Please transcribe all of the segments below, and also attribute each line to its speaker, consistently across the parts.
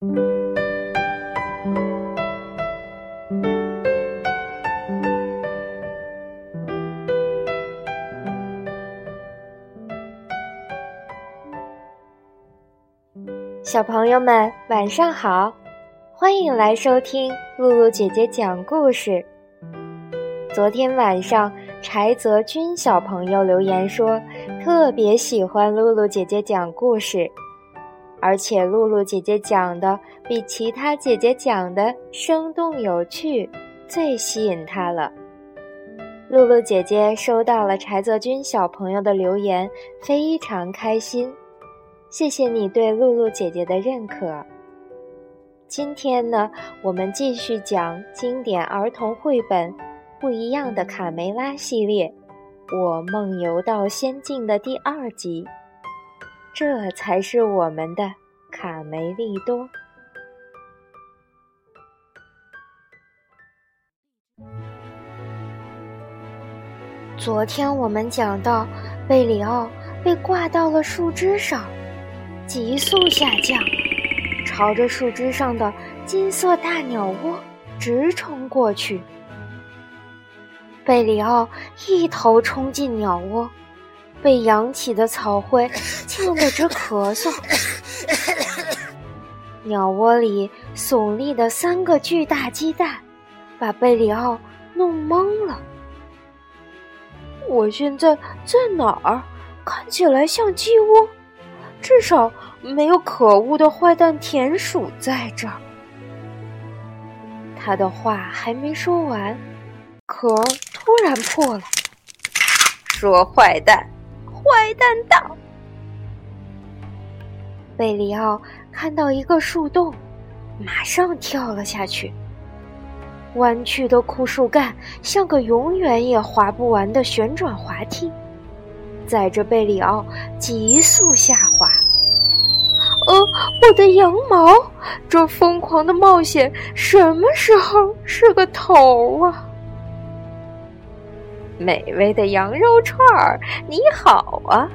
Speaker 1: 小朋友们，晚上好！欢迎来收听露露姐姐讲故事。昨天晚上，柴泽君小朋友留言说，特别喜欢露露姐姐讲故事，而且露露姐姐讲的比其他姐姐讲的生动有趣，最吸引她了。露露姐姐收到了柴泽君小朋友的留言，非常开心。谢谢你对露露姐姐的认可。今天呢，我们继续讲经典儿童绘本《不一样的卡梅拉》系列，《我梦游到仙境》的第二集。这才是我们的卡梅利多。昨天我们讲到，贝里奥被挂到了树枝上。急速下降，朝着树枝上的金色大鸟窝直冲过去。贝里奥一头冲进鸟窝，被扬起的草灰呛得直咳嗽。鸟窝里耸立的三个巨大鸡蛋，把贝里奥弄懵了。我现在在哪儿？看起来像鸡窝。至少没有可恶的坏蛋田鼠在这儿。他的话还没说完，壳突然破了。说坏蛋，坏蛋到！贝里奥看到一个树洞，马上跳了下去。弯曲的枯树干像个永远也滑不完的旋转滑梯。载着贝里奥急速下滑。呃，我的羊毛！这疯狂的冒险什么时候是个头啊？美味的羊肉串儿，你好啊！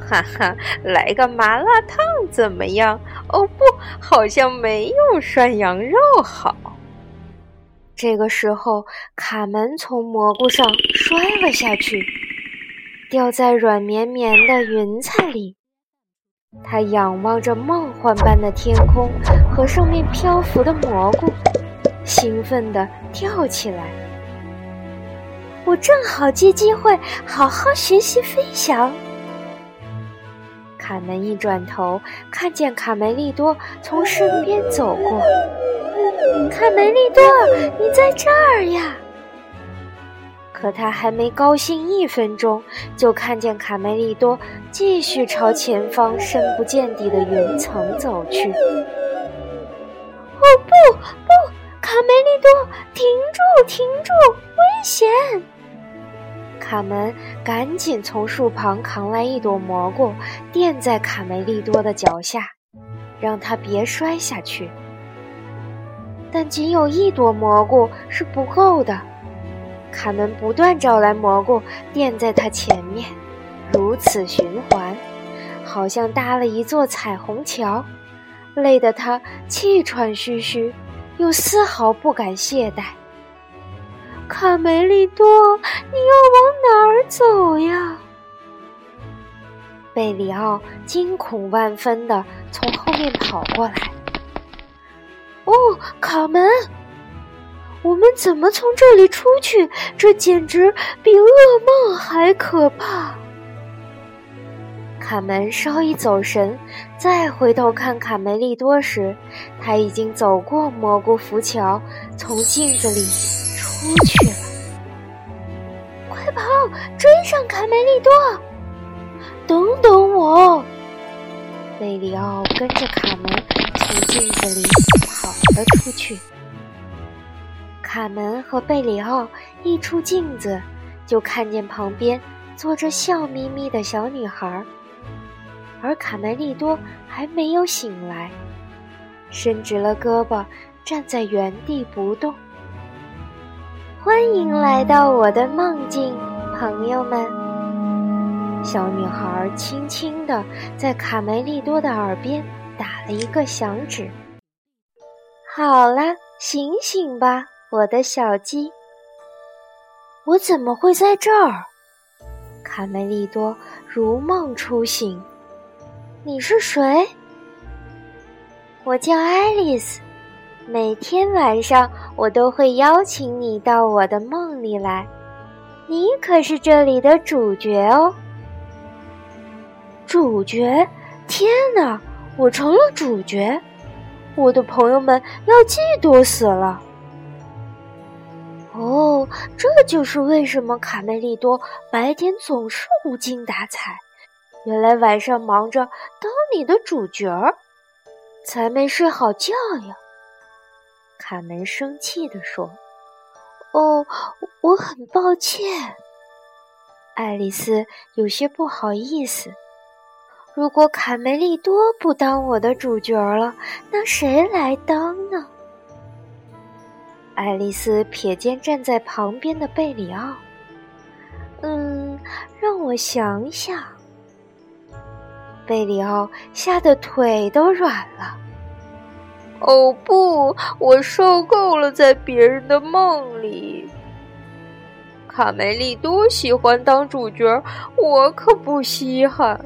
Speaker 1: 哈哈，来个麻辣烫怎么样？哦不，好像没有涮羊肉好。这个时候，卡门从蘑菇上摔了下去。掉在软绵绵的云彩里，他仰望着梦幻般的天空和上面漂浮的蘑菇，兴奋地跳起来。我正好借机会好好学习飞翔。卡门一转头，看见卡梅利多从身边走过。卡梅利多，你在这儿呀！可他还没高兴一分钟，就看见卡梅利多继续朝前方深不见底的云层走去。哦不不，卡梅利多，停住停住，危险！卡门赶紧从树旁扛来一朵蘑菇，垫在卡梅利多的脚下，让他别摔下去。但仅有一朵蘑菇是不够的。卡门不断找来蘑菇垫在他前面，如此循环，好像搭了一座彩虹桥，累得他气喘吁吁，又丝毫不敢懈怠。卡梅利多，你要往哪儿走呀？贝里奥惊恐万分地从后面跑过来。哦，卡门！我们怎么从这里出去？这简直比噩梦还可怕！卡门稍一走神，再回头看卡梅利多时，他已经走过蘑菇浮桥，从镜子里出去了。快跑，追上卡梅利多！等等我！贝里奥跟着卡门从镜子里跑了出去。卡门和贝里奥一出镜子，就看见旁边坐着笑眯眯的小女孩，而卡梅利多还没有醒来，伸直了胳膊站在原地不动。欢迎来到我的梦境，朋友们。小女孩轻轻地在卡梅利多的耳边打了一个响指。好了，醒醒吧，我的小鸡。我怎么会在这儿？卡梅利多如梦初醒。你是谁？我叫爱丽丝。每天晚上我都会邀请你到我的梦里来。你可是这里的主角哦。主角！天哪，我成了主角！我的朋友们要嫉妒死了。哦，这就是为什么卡梅利多白天总是无精打采。原来晚上忙着当你的主角儿，才没睡好觉呀。卡门生气地说：“哦，我很抱歉。”爱丽丝有些不好意思。如果卡梅利多不当我的主角了，那谁来当呢？爱丽丝瞥见站在旁边的贝里奥。嗯，让我想想。贝里奥吓得腿都软了。哦不，我受够了在别人的梦里。卡梅利多喜欢当主角，我可不稀罕。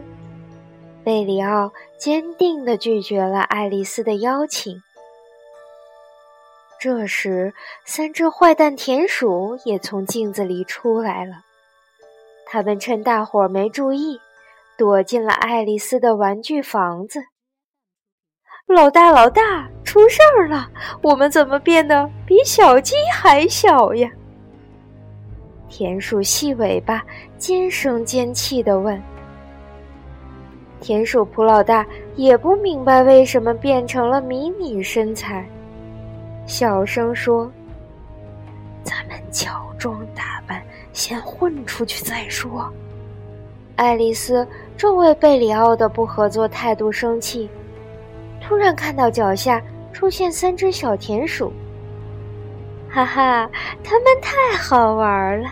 Speaker 1: 贝里奥坚定地拒绝了爱丽丝的邀请。这时，三只坏蛋田鼠也从镜子里出来了，他们趁大伙儿没注意。躲进了爱丽丝的玩具房子。老大，老大，出事儿了！我们怎么变得比小鸡还小呀？田鼠细尾巴尖声尖气地问。田鼠普老大也不明白为什么变成了迷你身材，小声说：“咱们乔装打扮，先混出去再说。”爱丽丝正为贝里奥的不合作态度生气，突然看到脚下出现三只小田鼠。哈哈，他们太好玩了！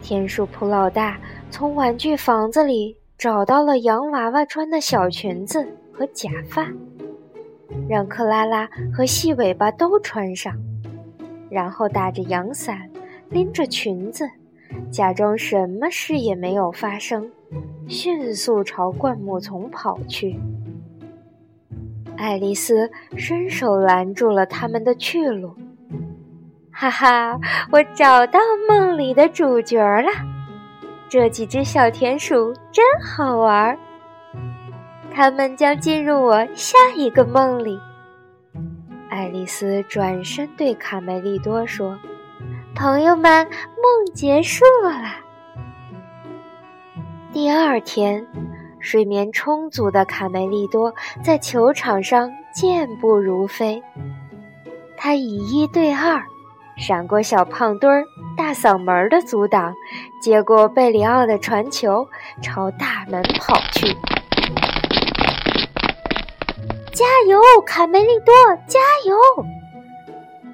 Speaker 1: 田鼠普老大从玩具房子里找到了洋娃娃穿的小裙子和假发，让克拉拉和细尾巴都穿上，然后打着阳伞，拎着裙子。假装什么事也没有发生，迅速朝灌木丛跑去。爱丽丝伸手拦住了他们的去路。哈哈，我找到梦里的主角了！这几只小田鼠真好玩，他们将进入我下一个梦里。爱丽丝转身对卡梅利多说。朋友们，梦结束了。第二天，睡眠充足的卡梅利多在球场上健步如飞。他以一对二，闪过小胖墩儿大嗓门的阻挡，接过贝里奥的传球，朝大门跑去。加油，卡梅利多！加油！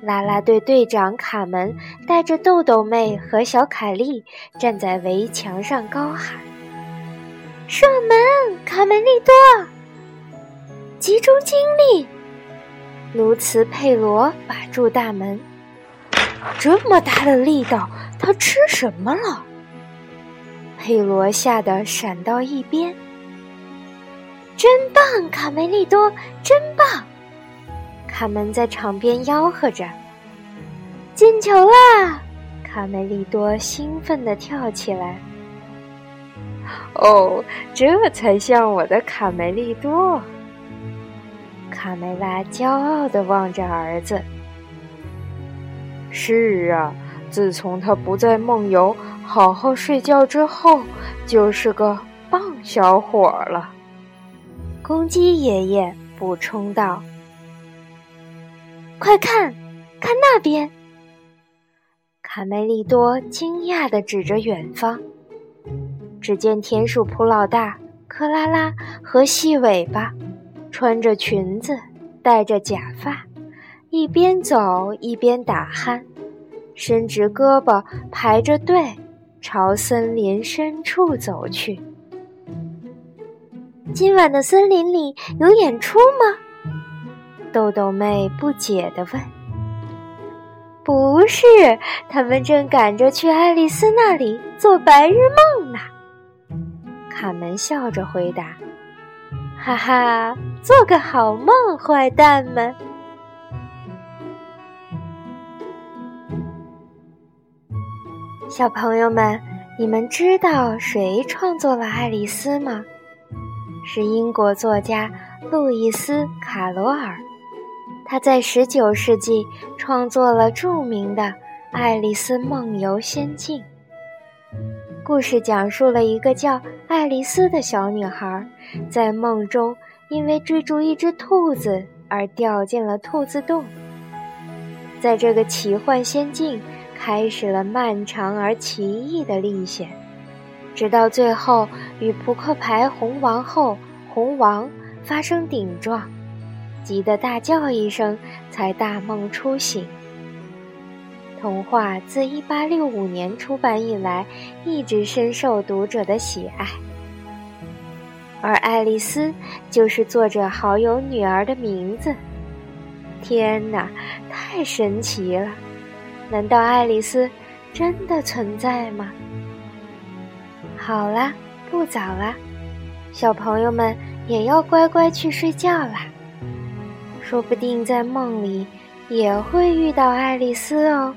Speaker 1: 啦啦队队长卡门带着豆豆妹和小凯莉站在围墙上高喊：“射门，卡梅利多！集中精力！”卢茨佩罗把住大门。这么大的力道，他吃什么了？佩罗吓得闪到一边。真棒，卡梅利多，真棒！卡门在场边吆喝着：“进球啦！”卡梅利多兴奋地跳起来。哦，这才像我的卡梅利多！卡梅拉骄傲地望着儿子。是啊，自从他不再梦游、好好睡觉之后，就是个棒小伙了。公鸡爷爷补充道。快看，看那边！卡梅利多惊讶地指着远方。只见田鼠普老大、克拉拉和细尾巴，穿着裙子，戴着假发，一边走一边打鼾，伸直胳膊排着队，朝森林深处走去。今晚的森林里有演出吗？豆豆妹不解地问。不是，他们正赶着去爱丽丝那里做白日梦。卡门笑着回答：“哈哈，做个好梦，坏蛋们！”小朋友们，你们知道谁创作了爱丽丝吗？是英国作家路易斯·卡罗尔。他在十九世纪创作了著名的《爱丽丝梦游仙境》。故事讲述了一个叫爱丽丝的小女孩，在梦中因为追逐一只兔子而掉进了兔子洞。在这个奇幻仙境，开始了漫长而奇异的历险，直到最后与扑克牌红王后红王发生顶撞。急得大叫一声，才大梦初醒。童话自一八六五年出版以来，一直深受读者的喜爱。而爱丽丝就是作者好友女儿的名字。天哪，太神奇了！难道爱丽丝真的存在吗？好啦，不早了，小朋友们也要乖乖去睡觉啦。说不定在梦里也会遇到爱丽丝哦。